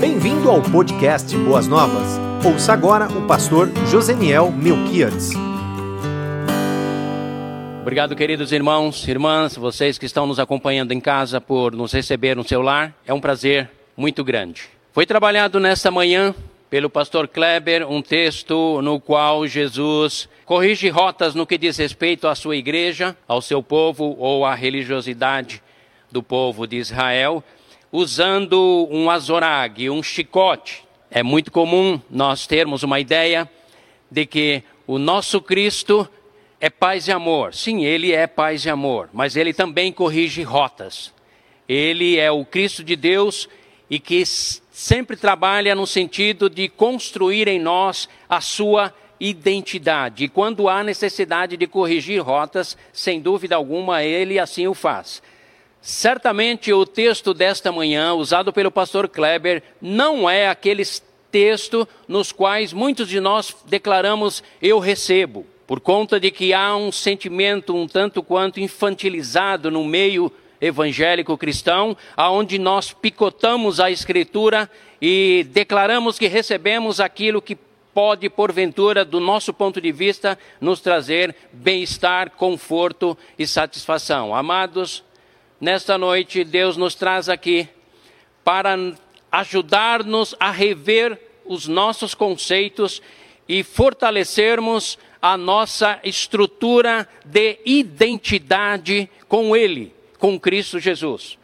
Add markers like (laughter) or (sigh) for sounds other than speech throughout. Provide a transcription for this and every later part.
Bem-vindo ao podcast Boas Novas. Ouça agora o pastor Joseniel Melquiades. Obrigado, queridos irmãos, irmãs, vocês que estão nos acompanhando em casa por nos receber no seu lar. É um prazer muito grande. Foi trabalhado nesta manhã pelo pastor Kleber um texto no qual Jesus corrige rotas no que diz respeito à sua igreja, ao seu povo ou à religiosidade do povo de Israel, usando um azorag, um chicote. É muito comum nós termos uma ideia de que o nosso Cristo é paz e amor. Sim, ele é paz e amor, mas ele também corrige rotas. Ele é o Cristo de Deus e que sempre trabalha no sentido de construir em nós a sua identidade. E quando há necessidade de corrigir rotas, sem dúvida alguma, ele assim o faz. Certamente o texto desta manhã, usado pelo pastor Kleber, não é aqueles textos nos quais muitos de nós declaramos eu recebo, por conta de que há um sentimento um tanto quanto infantilizado no meio evangélico cristão, aonde nós picotamos a escritura e declaramos que recebemos aquilo que pode, porventura, do nosso ponto de vista, nos trazer bem-estar, conforto e satisfação. Amados, nesta noite Deus nos traz aqui para ajudar-nos a rever os nossos conceitos e fortalecermos a nossa estrutura de identidade com Ele com Cristo Jesus.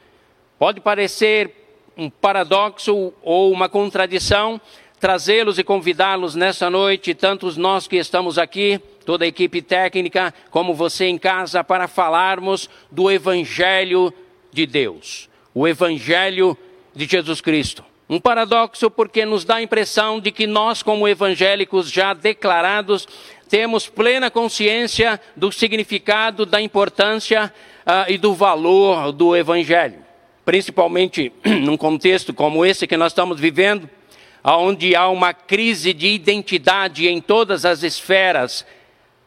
Pode parecer um paradoxo ou uma contradição trazê-los e convidá-los nessa noite, tantos nós que estamos aqui, toda a equipe técnica, como você em casa, para falarmos do Evangelho de Deus, o Evangelho de Jesus Cristo. Um paradoxo porque nos dá a impressão de que nós, como evangélicos já declarados, temos plena consciência do significado, da importância uh, e do valor do Evangelho. Principalmente (clears throat) num contexto como esse que nós estamos vivendo, onde há uma crise de identidade em todas as esferas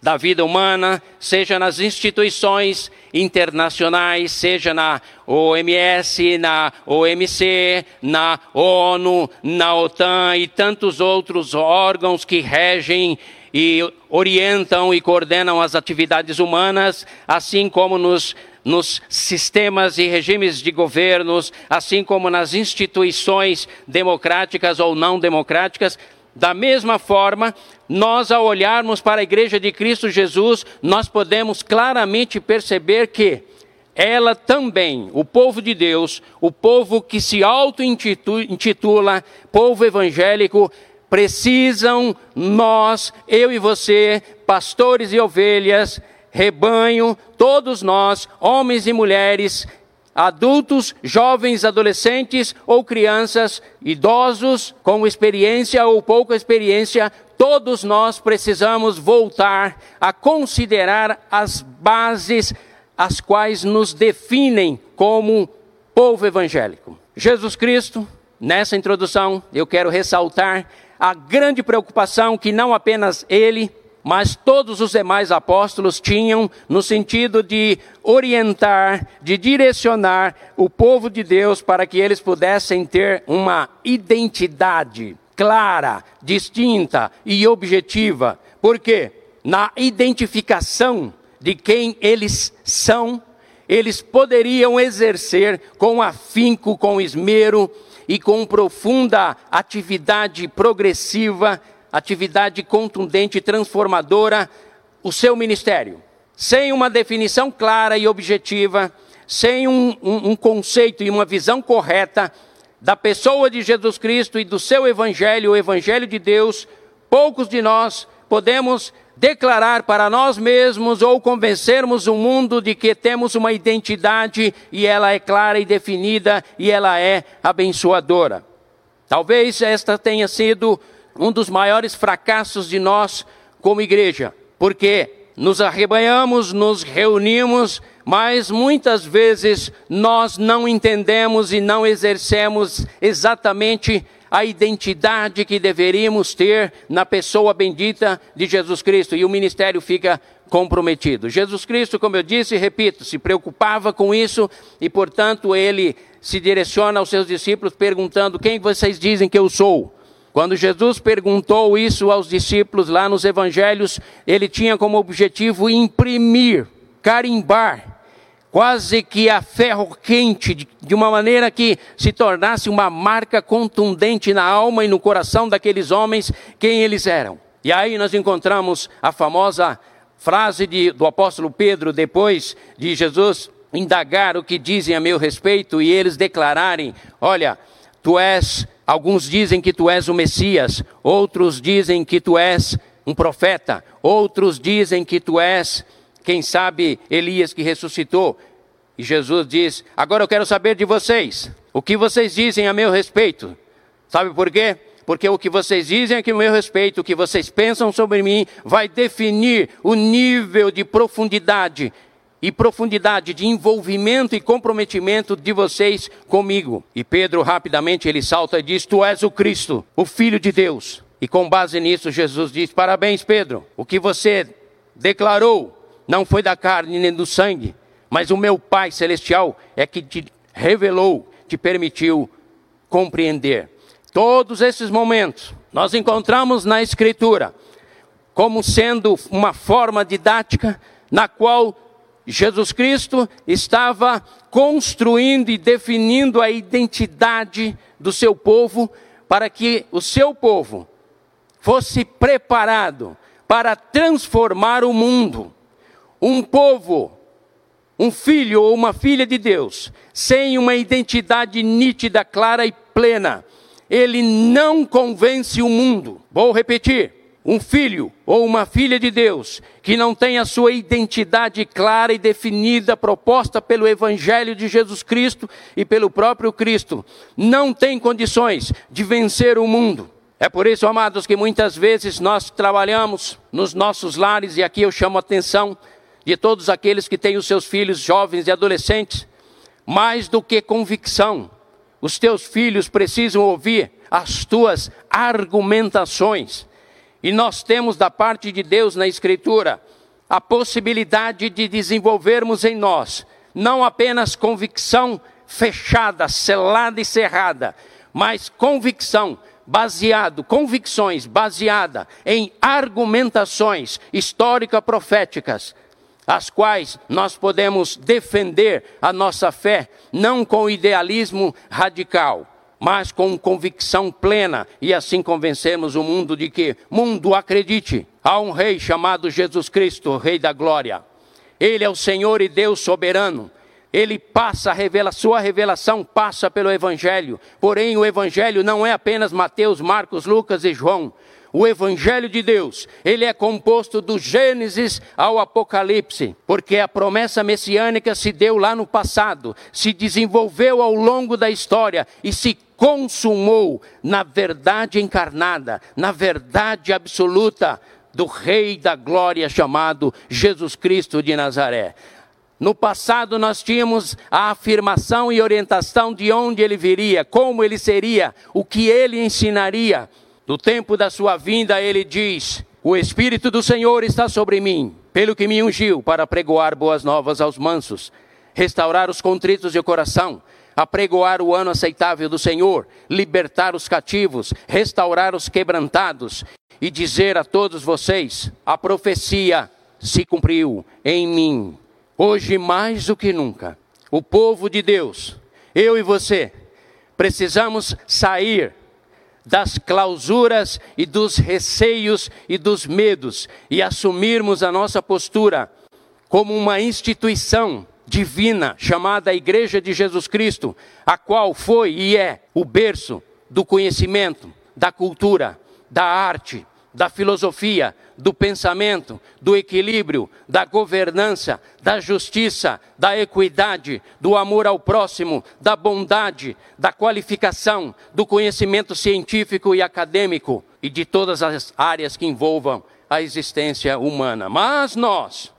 da vida humana, seja nas instituições internacionais, seja na OMS, na OMC, na ONU, na OTAN e tantos outros órgãos que regem e orientam e coordenam as atividades humanas, assim como nos, nos sistemas e regimes de governos, assim como nas instituições democráticas ou não democráticas. Da mesma forma, nós, ao olharmos para a Igreja de Cristo Jesus, nós podemos claramente perceber que ela também, o povo de Deus, o povo que se auto-intitula povo evangélico, precisam nós, eu e você, pastores e ovelhas, rebanho, todos nós, homens e mulheres, adultos, jovens, adolescentes ou crianças, idosos com experiência ou pouca experiência, todos nós precisamos voltar a considerar as bases as quais nos definem como povo evangélico. Jesus Cristo, nessa introdução, eu quero ressaltar a grande preocupação que não apenas ele, mas todos os demais apóstolos tinham no sentido de orientar, de direcionar o povo de Deus para que eles pudessem ter uma identidade clara, distinta e objetiva. Porque na identificação de quem eles são, eles poderiam exercer com afinco, com esmero, e com profunda atividade progressiva, atividade contundente e transformadora, o seu ministério. Sem uma definição clara e objetiva, sem um, um, um conceito e uma visão correta da pessoa de Jesus Cristo e do seu Evangelho, o Evangelho de Deus, poucos de nós podemos declarar para nós mesmos ou convencermos o mundo de que temos uma identidade e ela é clara e definida e ela é abençoadora. Talvez esta tenha sido um dos maiores fracassos de nós como igreja, porque nos arrebanhamos, nos reunimos, mas muitas vezes nós não entendemos e não exercemos exatamente a identidade que deveríamos ter na pessoa bendita de Jesus Cristo. E o ministério fica comprometido. Jesus Cristo, como eu disse e repito, se preocupava com isso e, portanto, ele se direciona aos seus discípulos perguntando: Quem vocês dizem que eu sou? Quando Jesus perguntou isso aos discípulos lá nos evangelhos, ele tinha como objetivo imprimir, carimbar, quase que a ferro quente, de uma maneira que se tornasse uma marca contundente na alma e no coração daqueles homens quem eles eram. E aí nós encontramos a famosa frase de, do apóstolo Pedro, depois de Jesus indagar o que dizem a meu respeito e eles declararem: Olha, tu és Alguns dizem que tu és o Messias, outros dizem que tu és um profeta, outros dizem que tu és, quem sabe, Elias que ressuscitou. E Jesus diz: Agora eu quero saber de vocês, o que vocês dizem a meu respeito. Sabe por quê? Porque o que vocês dizem a meu respeito, o que vocês pensam sobre mim, vai definir o nível de profundidade e profundidade de envolvimento e comprometimento de vocês comigo. E Pedro rapidamente ele salta e diz: Tu és o Cristo, o Filho de Deus. E com base nisso, Jesus diz: Parabéns, Pedro. O que você declarou não foi da carne nem do sangue, mas o meu Pai celestial é que te revelou, te permitiu compreender. Todos esses momentos nós encontramos na Escritura como sendo uma forma didática na qual Jesus Cristo estava construindo e definindo a identidade do seu povo para que o seu povo fosse preparado para transformar o mundo. Um povo, um filho ou uma filha de Deus, sem uma identidade nítida, clara e plena, ele não convence o mundo. Vou repetir um filho ou uma filha de Deus que não tem a sua identidade clara e definida, proposta pelo Evangelho de Jesus Cristo e pelo próprio Cristo, não tem condições de vencer o mundo. É por isso, amados, que muitas vezes nós trabalhamos nos nossos lares, e aqui eu chamo a atenção de todos aqueles que têm os seus filhos jovens e adolescentes, mais do que convicção. Os teus filhos precisam ouvir as tuas argumentações e nós temos da parte de Deus na Escritura a possibilidade de desenvolvermos em nós não apenas convicção fechada, selada e cerrada, mas convicção baseado, convicções baseada em argumentações histórico-proféticas, as quais nós podemos defender a nossa fé não com idealismo radical, mas com convicção plena, e assim convencemos o mundo de que, mundo, acredite, há um rei chamado Jesus Cristo, Rei da Glória. Ele é o Senhor e Deus soberano. Ele passa a revela, sua revelação passa pelo Evangelho. Porém, o Evangelho não é apenas Mateus, Marcos, Lucas e João o Evangelho de Deus, ele é composto do Gênesis ao Apocalipse, porque a promessa messiânica se deu lá no passado, se desenvolveu ao longo da história e se consumou na verdade encarnada, na verdade absoluta do Rei da Glória chamado Jesus Cristo de Nazaré. No passado nós tínhamos a afirmação e orientação de onde ele viria, como ele seria, o que ele ensinaria. No tempo da sua vinda, ele diz: O Espírito do Senhor está sobre mim, pelo que me ungiu para pregoar boas novas aos mansos, restaurar os contritos de coração, apregoar o ano aceitável do Senhor, libertar os cativos, restaurar os quebrantados e dizer a todos vocês: a profecia se cumpriu em mim. Hoje mais do que nunca, o povo de Deus, eu e você, precisamos sair das clausuras e dos receios e dos medos e assumirmos a nossa postura como uma instituição divina chamada Igreja de Jesus Cristo, a qual foi e é o berço do conhecimento, da cultura, da arte, da filosofia, do pensamento, do equilíbrio, da governança, da justiça, da equidade, do amor ao próximo, da bondade, da qualificação, do conhecimento científico e acadêmico e de todas as áreas que envolvam a existência humana. Mas nós,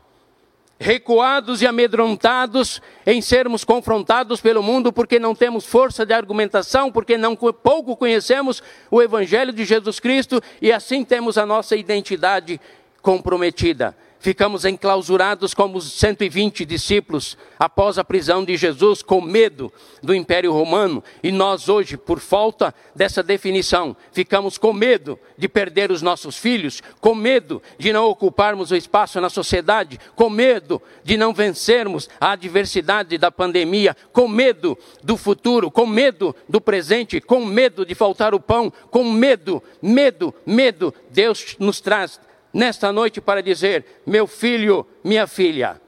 recuados e amedrontados em sermos confrontados pelo mundo porque não temos força de argumentação, porque não pouco conhecemos o evangelho de Jesus Cristo e assim temos a nossa identidade comprometida. Ficamos enclausurados como os 120 discípulos após a prisão de Jesus, com medo do Império Romano. E nós, hoje, por falta dessa definição, ficamos com medo de perder os nossos filhos, com medo de não ocuparmos o espaço na sociedade, com medo de não vencermos a adversidade da pandemia, com medo do futuro, com medo do presente, com medo de faltar o pão, com medo, medo, medo. Deus nos traz nesta noite para dizer: meu filho, minha filha,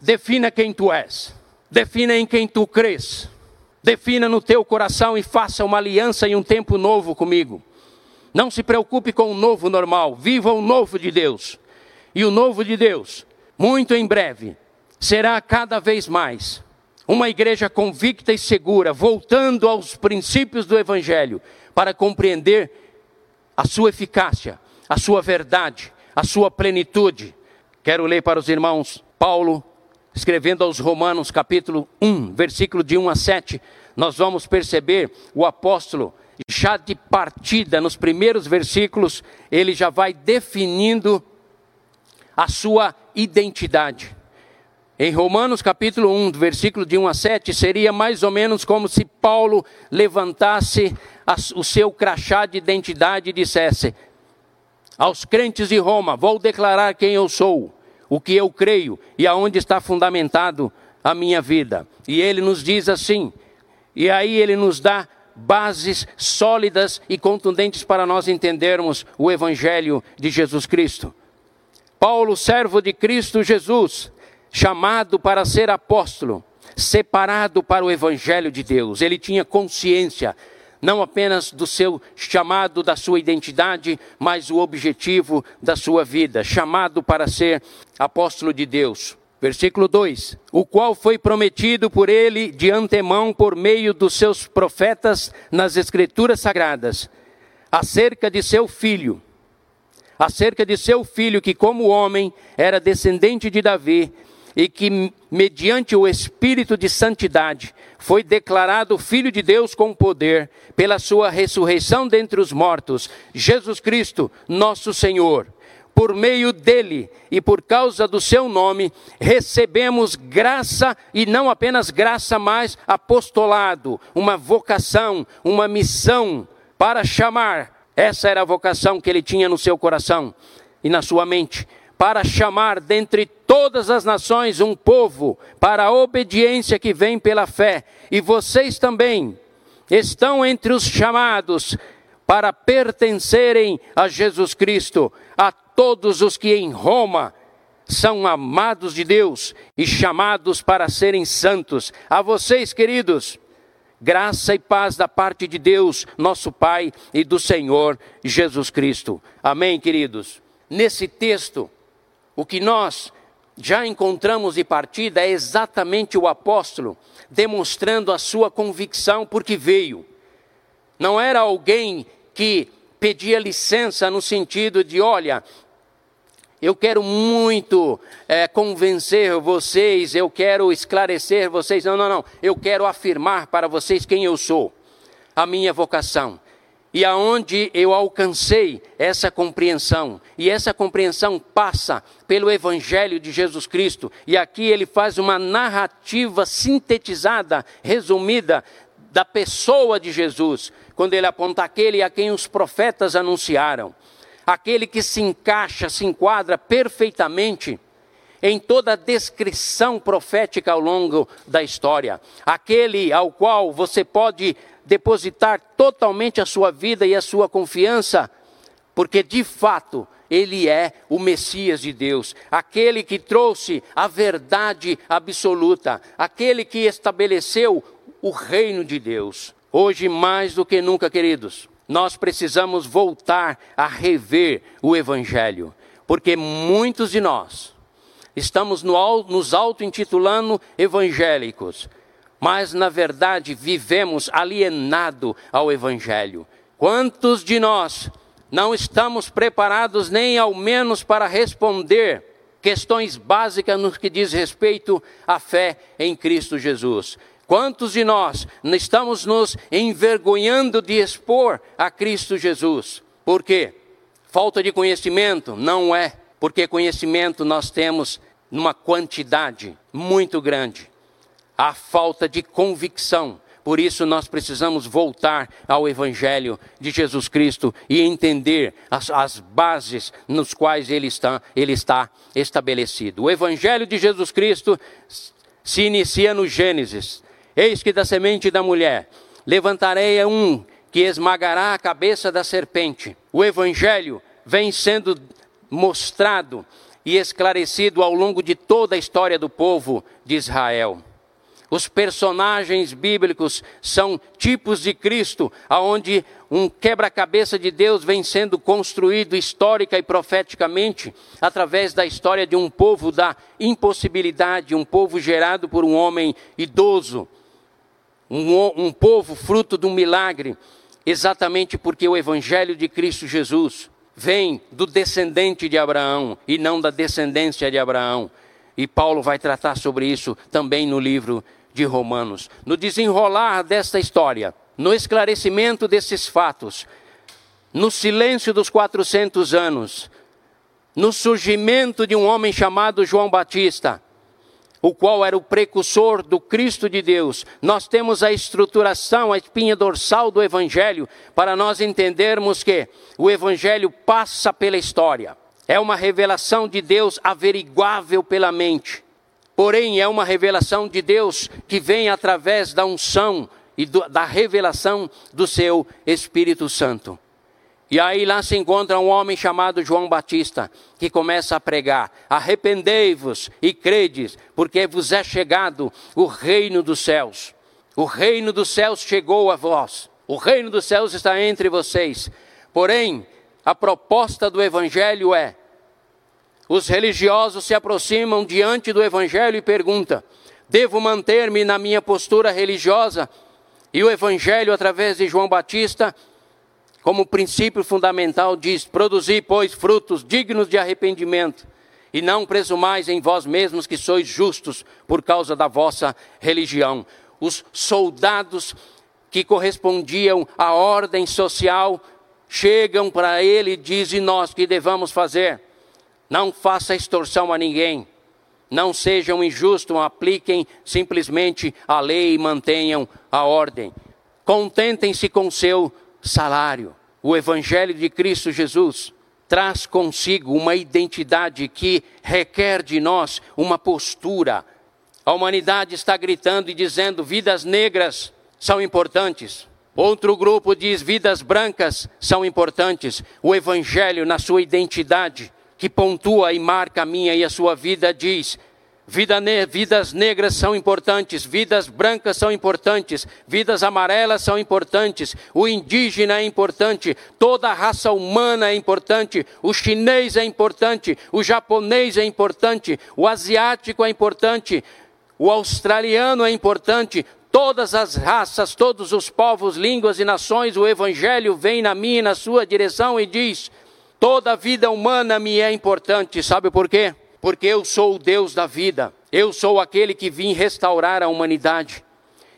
defina quem tu és, defina em quem tu crês, defina no teu coração e faça uma aliança em um tempo novo comigo. Não se preocupe com o novo normal, viva o novo de Deus. E o novo de Deus, muito em breve, será cada vez mais uma igreja convicta e segura, voltando aos princípios do Evangelho, para compreender a sua eficácia, a sua verdade, a sua plenitude. Quero ler para os irmãos Paulo, escrevendo aos Romanos, capítulo 1, versículo de 1 a 7. Nós vamos perceber o apóstolo, já de partida, nos primeiros versículos, ele já vai definindo a sua identidade. Em Romanos capítulo 1, versículo de 1 a 7, seria mais ou menos como se Paulo levantasse o seu crachá de identidade e dissesse: aos crentes de Roma, vou declarar quem eu sou, o que eu creio e aonde está fundamentado a minha vida. E ele nos diz assim, e aí ele nos dá bases sólidas e contundentes para nós entendermos o Evangelho de Jesus Cristo. Paulo, servo de Cristo Jesus, chamado para ser apóstolo, separado para o Evangelho de Deus, ele tinha consciência não apenas do seu chamado, da sua identidade, mas o objetivo da sua vida, chamado para ser apóstolo de Deus. Versículo 2: O qual foi prometido por ele de antemão por meio dos seus profetas nas Escrituras Sagradas, acerca de seu filho, acerca de seu filho que, como homem, era descendente de Davi e que, mediante o Espírito de Santidade, foi declarado Filho de Deus com poder, pela sua ressurreição dentre os mortos, Jesus Cristo, nosso Senhor. Por meio dele e por causa do seu nome, recebemos graça e não apenas graça, mas apostolado, uma vocação, uma missão para chamar. Essa era a vocação que ele tinha no seu coração e na sua mente para chamar dentre todas as nações um povo para a obediência que vem pela fé. E vocês também estão entre os chamados para pertencerem a Jesus Cristo, a todos os que em Roma são amados de Deus e chamados para serem santos. A vocês, queridos, graça e paz da parte de Deus, nosso Pai e do Senhor Jesus Cristo. Amém, queridos. Nesse texto, o que nós já encontramos de partida é exatamente o apóstolo demonstrando a sua convicção porque veio. Não era alguém que pedia licença no sentido de: olha, eu quero muito é, convencer vocês, eu quero esclarecer vocês. Não, não, não. Eu quero afirmar para vocês quem eu sou, a minha vocação e aonde eu alcancei essa compreensão, e essa compreensão passa pelo Evangelho de Jesus Cristo, e aqui ele faz uma narrativa sintetizada, resumida, da pessoa de Jesus, quando ele aponta aquele a quem os profetas anunciaram, aquele que se encaixa, se enquadra perfeitamente em toda a descrição profética ao longo da história, aquele ao qual você pode depositar totalmente a sua vida e a sua confiança, porque de fato ele é o Messias de Deus, aquele que trouxe a verdade absoluta, aquele que estabeleceu o reino de Deus. Hoje, mais do que nunca, queridos, nós precisamos voltar a rever o Evangelho, porque muitos de nós estamos nos auto-intitulando evangélicos, mas na verdade vivemos alienado ao Evangelho. Quantos de nós não estamos preparados nem ao menos para responder questões básicas no que diz respeito à fé em Cristo Jesus? Quantos de nós estamos nos envergonhando de expor a Cristo Jesus? Por quê? Falta de conhecimento? Não é. porque conhecimento nós temos numa quantidade muito grande. A falta de convicção. Por isso nós precisamos voltar ao Evangelho de Jesus Cristo e entender as, as, bases nos quais ele está, ele está estabelecido. O Evangelho de Jesus Cristo se inicia no Gênesis. Eis que da semente da mulher levantarei um que esmagará a cabeça da serpente. O Evangelho vem sendo mostrado e esclarecido ao longo de toda a história do povo de Israel. Os personagens bíblicos são tipos de Cristo, aonde um quebra-cabeça de Deus vem sendo construído histórica e profeticamente através da história de um povo da impossibilidade, um povo gerado por um homem idoso, um, um povo fruto de um milagre, exatamente porque o Evangelho de Cristo Jesus vem do descendente de Abraão e não da descendência de Abraão. E Paulo vai tratar sobre isso também no livro de Romanos. No desenrolar desta história, no esclarecimento desses fatos, no silêncio dos 400 anos, no surgimento de um homem chamado João Batista, o qual era o precursor do Cristo de Deus. Nós temos a estruturação, a espinha dorsal do Evangelho, para nós entendermos que o Evangelho passa pela história. É uma revelação de Deus averiguável pela mente. Porém, é uma revelação de Deus que vem através da unção e do, da revelação do seu Espírito Santo. E aí lá se encontra um homem chamado João Batista, que começa a pregar: Arrependei-vos e credes, porque vos é chegado o reino dos céus. O reino dos céus chegou a vós. O reino dos céus está entre vocês. Porém, a proposta do evangelho é: os religiosos se aproximam diante do evangelho e perguntam: devo manter-me na minha postura religiosa? E o evangelho, através de João Batista, como princípio fundamental, diz: Produzi, pois, frutos dignos de arrependimento, e não presumais em vós mesmos que sois justos por causa da vossa religião. Os soldados que correspondiam à ordem social chegam para ele e dizem: Nós que devamos fazer? Não faça extorsão a ninguém. Não sejam injustos, apliquem simplesmente a lei e mantenham a ordem. Contentem-se com seu salário. O Evangelho de Cristo Jesus traz consigo uma identidade que requer de nós uma postura. A humanidade está gritando e dizendo: vidas negras são importantes. Outro grupo diz: vidas brancas são importantes. O Evangelho, na sua identidade, que pontua e marca a minha e a sua vida, diz: Vida ne vidas negras são importantes, vidas brancas são importantes, vidas amarelas são importantes, o indígena é importante, toda a raça humana é importante, o chinês é importante, o japonês é importante, o asiático é importante, o australiano é importante, todas as raças, todos os povos, línguas e nações, o evangelho vem na minha e na sua direção e diz: toda vida humana me é importante, sabe por quê? porque eu sou o Deus da vida, eu sou aquele que vim restaurar a humanidade.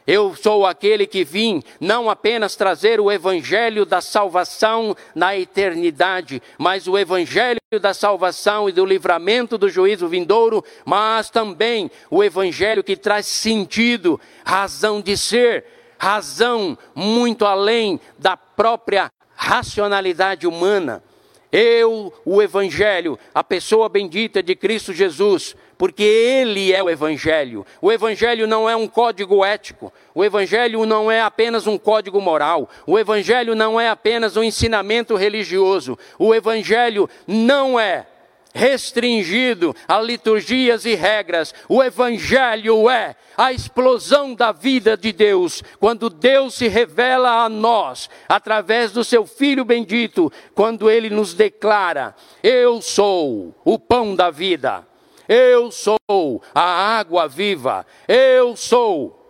Eu sou aquele que vim não apenas trazer o evangelho da salvação na eternidade, mas o evangelho da salvação e do livramento do juízo vindouro, mas também o evangelho que traz sentido, razão de ser, razão muito além da própria racionalidade humana. Eu, o Evangelho, a pessoa bendita de Cristo Jesus, porque Ele é o Evangelho. O Evangelho não é um código ético, o Evangelho não é apenas um código moral, o Evangelho não é apenas um ensinamento religioso, o Evangelho não é restringido a liturgias e regras. O Evangelho é a explosão da vida de Deus, quando Deus se revela a nós através do seu Filho bendito, quando ele nos declara: Eu sou o pão da vida, eu sou a água viva, eu sou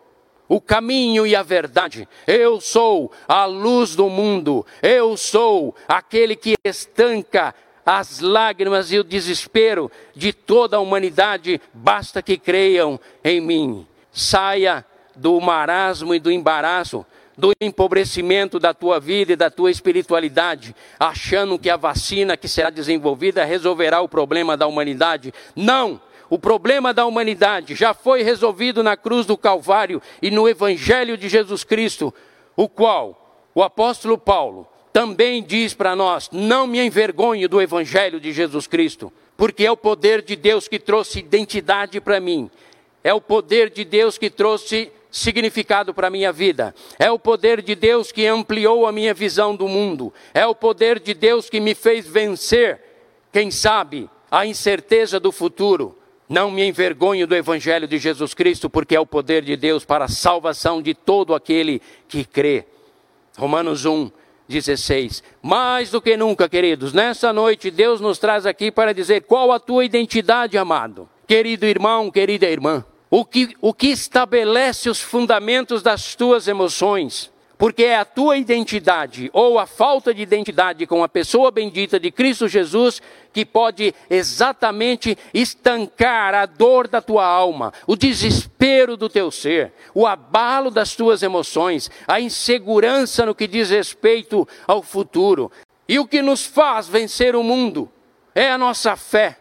o caminho e a verdade. Eu sou a luz do mundo. Eu sou aquele que estanca as lágrimas e o desespero de toda a humanidade, basta que creiam em mim. Saia do marasmo e do embaraço, do empobrecimento da tua vida e da tua espiritualidade, achando que a vacina que será desenvolvida resolverá o problema da humanidade. Não! O problema da humanidade já foi resolvido na cruz do Calvário e no Evangelho de Jesus Cristo, o qual o apóstolo Paulo também diz para nós: não me envergonhe do Evangelho de Jesus Cristo, porque é o poder de Deus que trouxe identidade para mim, é o poder de Deus que trouxe significado para a minha vida. É o poder de Deus que ampliou a minha visão do mundo. É o poder de Deus que me fez vencer, quem sabe, a incerteza do futuro. Não me envergonho do Evangelho de Jesus Cristo, porque é o poder de Deus para a salvação de todo aquele que crê. Romanos 1, 16. Mais do que nunca, queridos, nessa noite Deus nos traz aqui para dizer qual a tua identidade, amado. Querido irmão, querida irmã, o que, o que estabelece os fundamentos das tuas emoções, porque é a tua identidade ou a falta de identidade com a pessoa bendita de Cristo Jesus que pode exatamente estancar a dor da tua alma, o desespero do teu ser, o abalo das tuas emoções, a insegurança no que diz respeito ao futuro. E o que nos faz vencer o mundo é a nossa fé,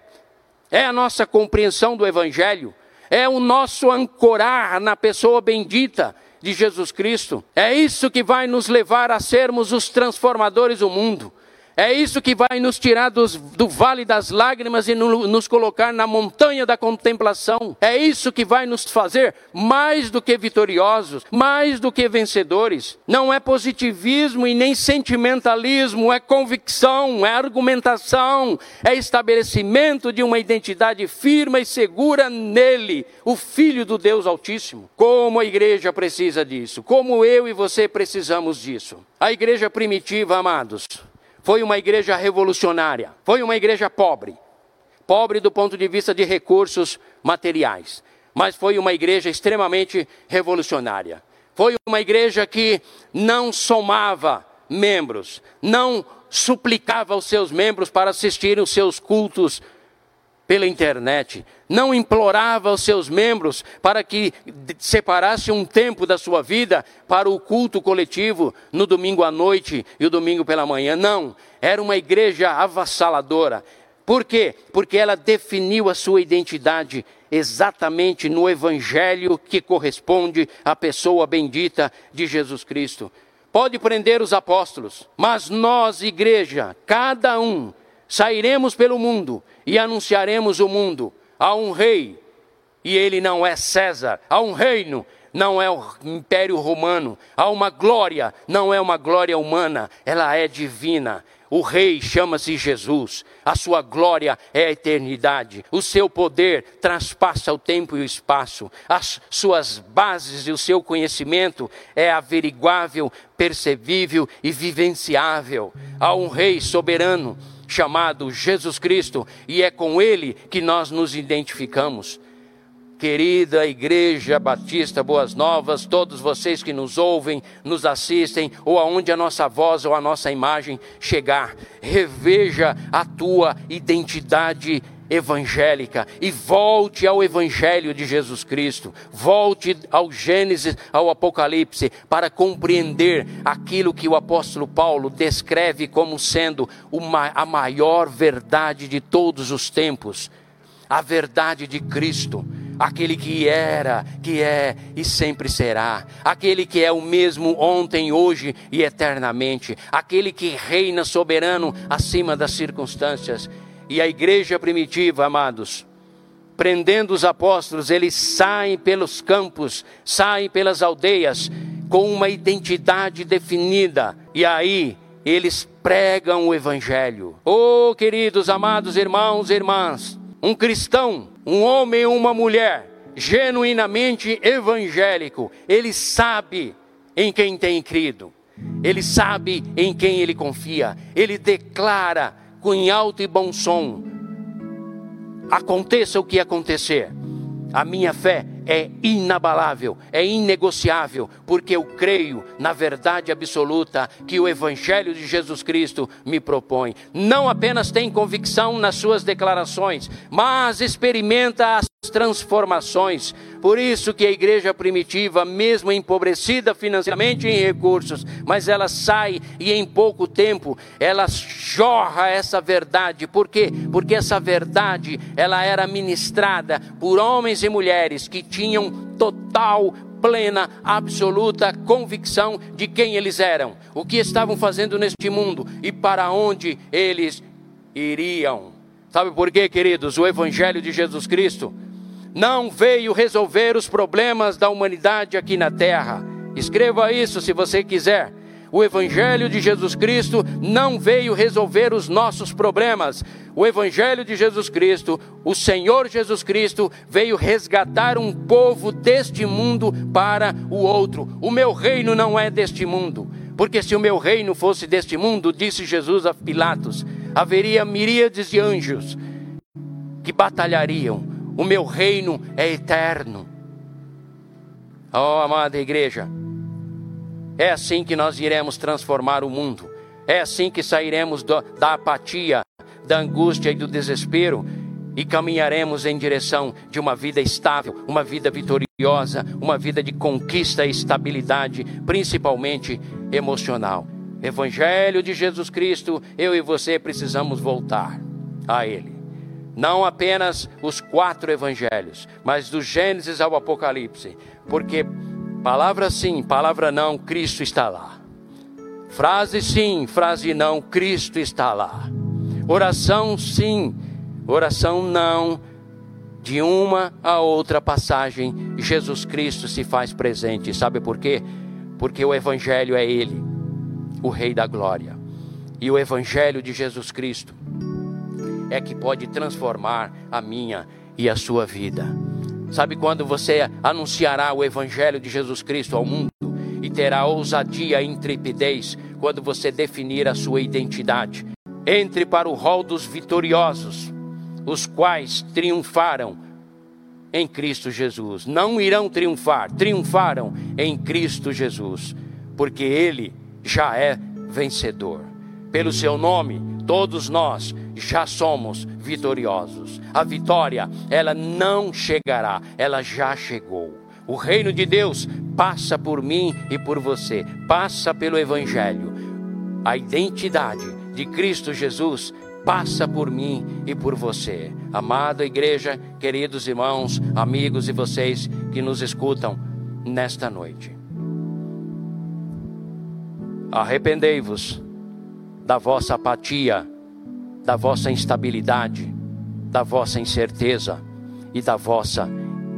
é a nossa compreensão do Evangelho, é o nosso ancorar na pessoa bendita de Jesus Cristo. É isso que vai nos levar a sermos os transformadores do mundo. É isso que vai nos tirar dos, do vale das lágrimas e no, nos colocar na montanha da contemplação. É isso que vai nos fazer mais do que vitoriosos, mais do que vencedores. Não é positivismo e nem sentimentalismo, é convicção, é argumentação, é estabelecimento de uma identidade firme e segura nele, o Filho do Deus Altíssimo. Como a igreja precisa disso, como eu e você precisamos disso. A igreja primitiva, amados, foi uma igreja revolucionária, foi uma igreja pobre. Pobre do ponto de vista de recursos materiais, mas foi uma igreja extremamente revolucionária. Foi uma igreja que não somava membros, não suplicava aos seus membros para assistirem os seus cultos pela internet, não implorava aos seus membros para que separasse um tempo da sua vida para o culto coletivo no domingo à noite e o domingo pela manhã. Não, era uma igreja avassaladora. Por quê? Porque ela definiu a sua identidade exatamente no evangelho que corresponde à pessoa bendita de Jesus Cristo. Pode prender os apóstolos, mas nós, igreja, cada um, sairemos pelo mundo e anunciaremos o mundo. Há um rei, e ele não é César. Há um reino, não é o Império Romano. Há uma glória, não é uma glória humana, ela é divina. O rei chama-se Jesus, a sua glória é a eternidade, o seu poder transpassa o tempo e o espaço, as suas bases e o seu conhecimento é averiguável, percebível e vivenciável. Há um rei soberano chamado Jesus Cristo, e é com ele que nós nos identificamos. Querida Igreja Batista Boas Novas, todos vocês que nos ouvem, nos assistem, ou aonde a nossa voz ou a nossa imagem chegar, reveja a tua identidade evangélica e volte ao Evangelho de Jesus Cristo, volte ao Gênesis, ao Apocalipse, para compreender aquilo que o apóstolo Paulo descreve como sendo uma, a maior verdade de todos os tempos, a verdade de Cristo aquele que era, que é e sempre será, aquele que é o mesmo ontem, hoje e eternamente, aquele que reina soberano acima das circunstâncias. E a igreja primitiva, amados, prendendo os apóstolos, eles saem pelos campos, saem pelas aldeias com uma identidade definida. E aí eles pregam o evangelho. Oh, queridos, amados irmãos e irmãs, um cristão, um homem ou uma mulher genuinamente evangélico, ele sabe em quem tem crido. Ele sabe em quem ele confia. Ele declara com alto e bom som. Aconteça o que acontecer, a minha fé é inabalável, é inegociável, porque eu creio na verdade absoluta que o Evangelho de Jesus Cristo me propõe. Não apenas tem convicção nas suas declarações, mas experimenta as transformações. Por isso que a igreja primitiva, mesmo empobrecida financeiramente em recursos, mas ela sai e em pouco tempo ela jorra essa verdade. Por quê? Porque essa verdade ela era ministrada por homens e mulheres que tinham total plena, absoluta convicção de quem eles eram, o que estavam fazendo neste mundo e para onde eles iriam. Sabe por quê, queridos? O Evangelho de Jesus Cristo não veio resolver os problemas da humanidade aqui na terra. Escreva isso se você quiser. O Evangelho de Jesus Cristo não veio resolver os nossos problemas. O Evangelho de Jesus Cristo, o Senhor Jesus Cristo, veio resgatar um povo deste mundo para o outro. O meu reino não é deste mundo. Porque se o meu reino fosse deste mundo, disse Jesus a Pilatos, haveria miríades de anjos que batalhariam. O meu reino é eterno. Oh, amada igreja, é assim que nós iremos transformar o mundo. É assim que sairemos do, da apatia, da angústia e do desespero e caminharemos em direção de uma vida estável, uma vida vitoriosa, uma vida de conquista e estabilidade, principalmente emocional. Evangelho de Jesus Cristo, eu e você precisamos voltar a Ele. Não apenas os quatro evangelhos, mas do Gênesis ao Apocalipse, porque Palavra sim, palavra não, Cristo está lá. Frase sim, frase não, Cristo está lá. Oração sim, oração não. De uma a outra passagem, Jesus Cristo se faz presente. Sabe por quê? Porque o Evangelho é Ele, o Rei da Glória. E o Evangelho de Jesus Cristo é que pode transformar a minha e a sua vida. Sabe quando você anunciará o Evangelho de Jesus Cristo ao mundo e terá ousadia e intrepidez quando você definir a sua identidade? Entre para o rol dos vitoriosos, os quais triunfaram em Cristo Jesus. Não irão triunfar, triunfaram em Cristo Jesus, porque Ele já é vencedor. Pelo seu nome, todos nós já somos vitoriosos. A vitória, ela não chegará, ela já chegou. O reino de Deus passa por mim e por você, passa pelo Evangelho. A identidade de Cristo Jesus passa por mim e por você. Amada igreja, queridos irmãos, amigos e vocês que nos escutam nesta noite. Arrependei-vos da vossa apatia da vossa instabilidade, da vossa incerteza e da vossa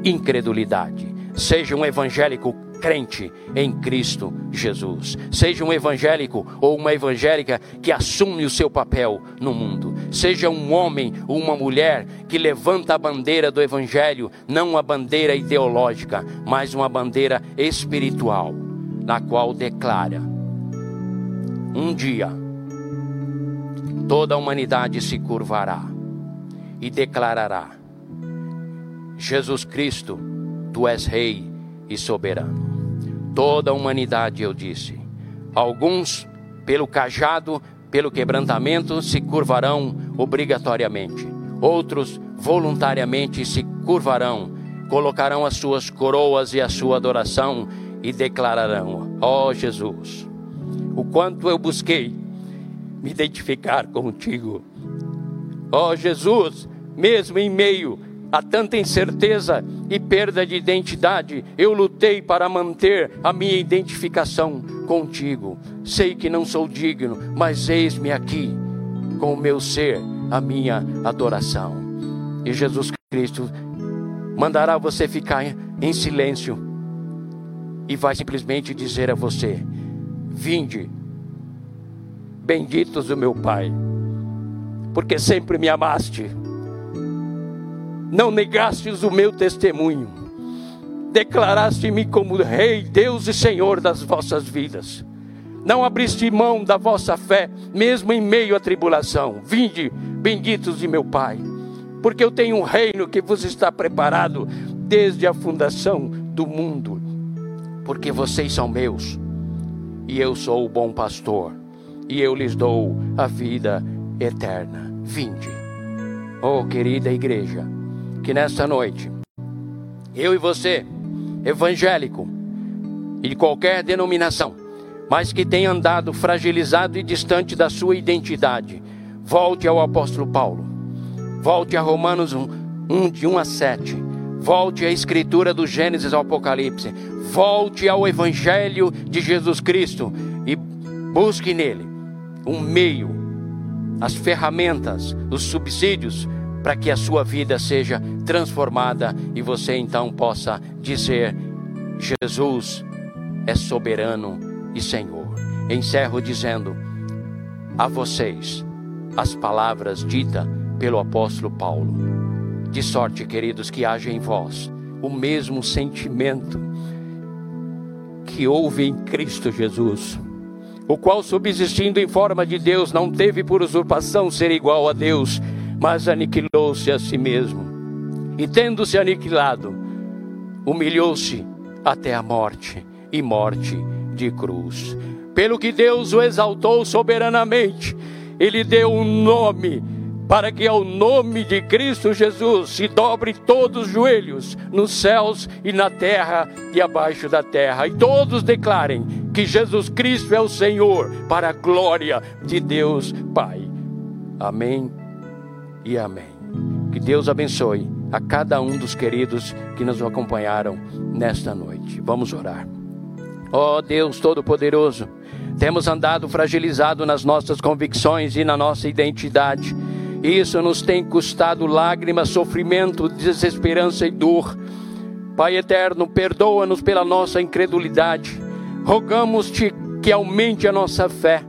incredulidade. Seja um evangélico crente em Cristo Jesus. Seja um evangélico ou uma evangélica que assume o seu papel no mundo. Seja um homem ou uma mulher que levanta a bandeira do evangelho, não uma bandeira ideológica, mas uma bandeira espiritual, na qual declara: um dia toda a humanidade se curvará e declarará: Jesus Cristo, tu és Rei e soberano. Toda a humanidade, eu disse. Alguns, pelo cajado, pelo quebrantamento, se curvarão obrigatoriamente. Outros, voluntariamente, se curvarão, colocarão as suas coroas e a sua adoração e declararão: Ó oh, Jesus, o quanto eu busquei me identificar contigo. Ó oh, Jesus, mesmo em meio a tanta incerteza e perda de identidade, eu lutei para manter a minha identificação contigo. Sei que não sou digno, mas eis-me aqui com o meu ser, a minha adoração. E Jesus Cristo mandará você ficar em silêncio e vai simplesmente dizer a você: Vinde benditos do meu Pai, porque sempre me amaste, não negastes o meu testemunho, declaraste-me como Rei, Deus e Senhor das vossas vidas. Não abriste mão da vossa fé, mesmo em meio à tribulação. Vinde, benditos de meu Pai, porque eu tenho um reino que vos está preparado desde a fundação do mundo. Porque vocês são meus, e eu sou o bom pastor e eu lhes dou a vida eterna. Vinde. Oh, querida igreja, que nesta noite, eu e você, evangélico e de qualquer denominação, mas que tem andado fragilizado e distante da sua identidade, volte ao apóstolo Paulo, volte a Romanos 1, 1 de 1 a 7, volte à escritura do Gênesis ao Apocalipse, volte ao Evangelho de Jesus Cristo e busque nele um meio, as ferramentas, os subsídios para que a sua vida seja transformada e você então possa dizer: Jesus é soberano e Senhor. Encerro dizendo a vocês as palavras ditas pelo apóstolo Paulo. De sorte, queridos, que haja em vós o mesmo sentimento que houve em Cristo Jesus, o qual, subsistindo em forma de Deus, não teve por usurpação ser igual a Deus, mas aniquilou-se a si mesmo. E tendo-se aniquilado, humilhou-se até a morte e morte de cruz. Pelo que Deus o exaltou soberanamente, ele deu um nome para que ao nome de Cristo Jesus se dobre todos os joelhos nos céus e na terra e abaixo da terra, e todos declarem que Jesus Cristo é o Senhor, para a glória de Deus Pai. Amém e amém. Que Deus abençoe a cada um dos queridos que nos acompanharam nesta noite. Vamos orar. Ó oh, Deus Todo-Poderoso, temos andado fragilizado nas nossas convicções e na nossa identidade isso nos tem custado lágrimas, sofrimento, desesperança e dor. Pai eterno, perdoa-nos pela nossa incredulidade. Rogamos-te que aumente a nossa fé.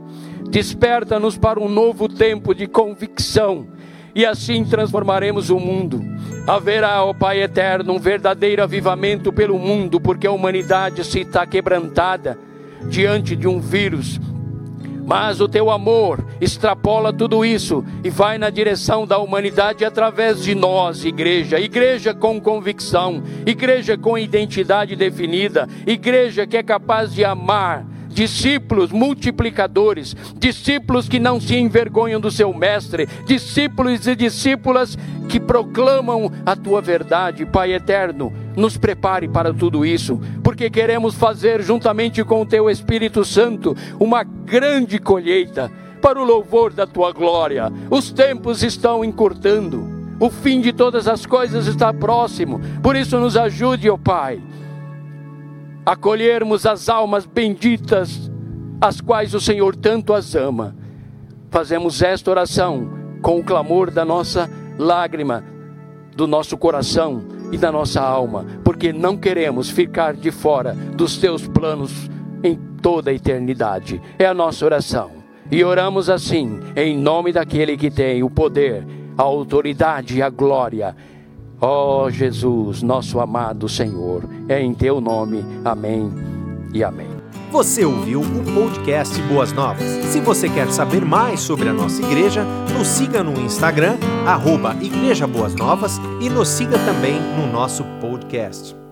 Desperta-nos para um novo tempo de convicção e assim transformaremos o mundo. Haverá, ó Pai eterno, um verdadeiro avivamento pelo mundo, porque a humanidade se está quebrantada diante de um vírus mas o teu amor extrapola tudo isso e vai na direção da humanidade através de nós, igreja. Igreja com convicção, igreja com identidade definida, igreja que é capaz de amar discípulos multiplicadores, discípulos que não se envergonham do seu mestre, discípulos e discípulas que proclamam a tua verdade, Pai eterno. Nos prepare para tudo isso, porque queremos fazer juntamente com o teu Espírito Santo uma grande colheita para o louvor da tua glória. Os tempos estão encurtando. O fim de todas as coisas está próximo. Por isso nos ajude, ó oh Pai acolhermos as almas benditas, as quais o Senhor tanto as ama. Fazemos esta oração com o clamor da nossa lágrima, do nosso coração e da nossa alma, porque não queremos ficar de fora dos teus planos em toda a eternidade. É a nossa oração. E oramos assim, em nome daquele que tem o poder, a autoridade e a glória Ó oh, Jesus, nosso amado Senhor, é em teu nome. Amém e amém. Você ouviu o podcast Boas Novas. Se você quer saber mais sobre a nossa igreja, nos siga no Instagram, arroba Igreja Boas Novas, e nos siga também no nosso podcast.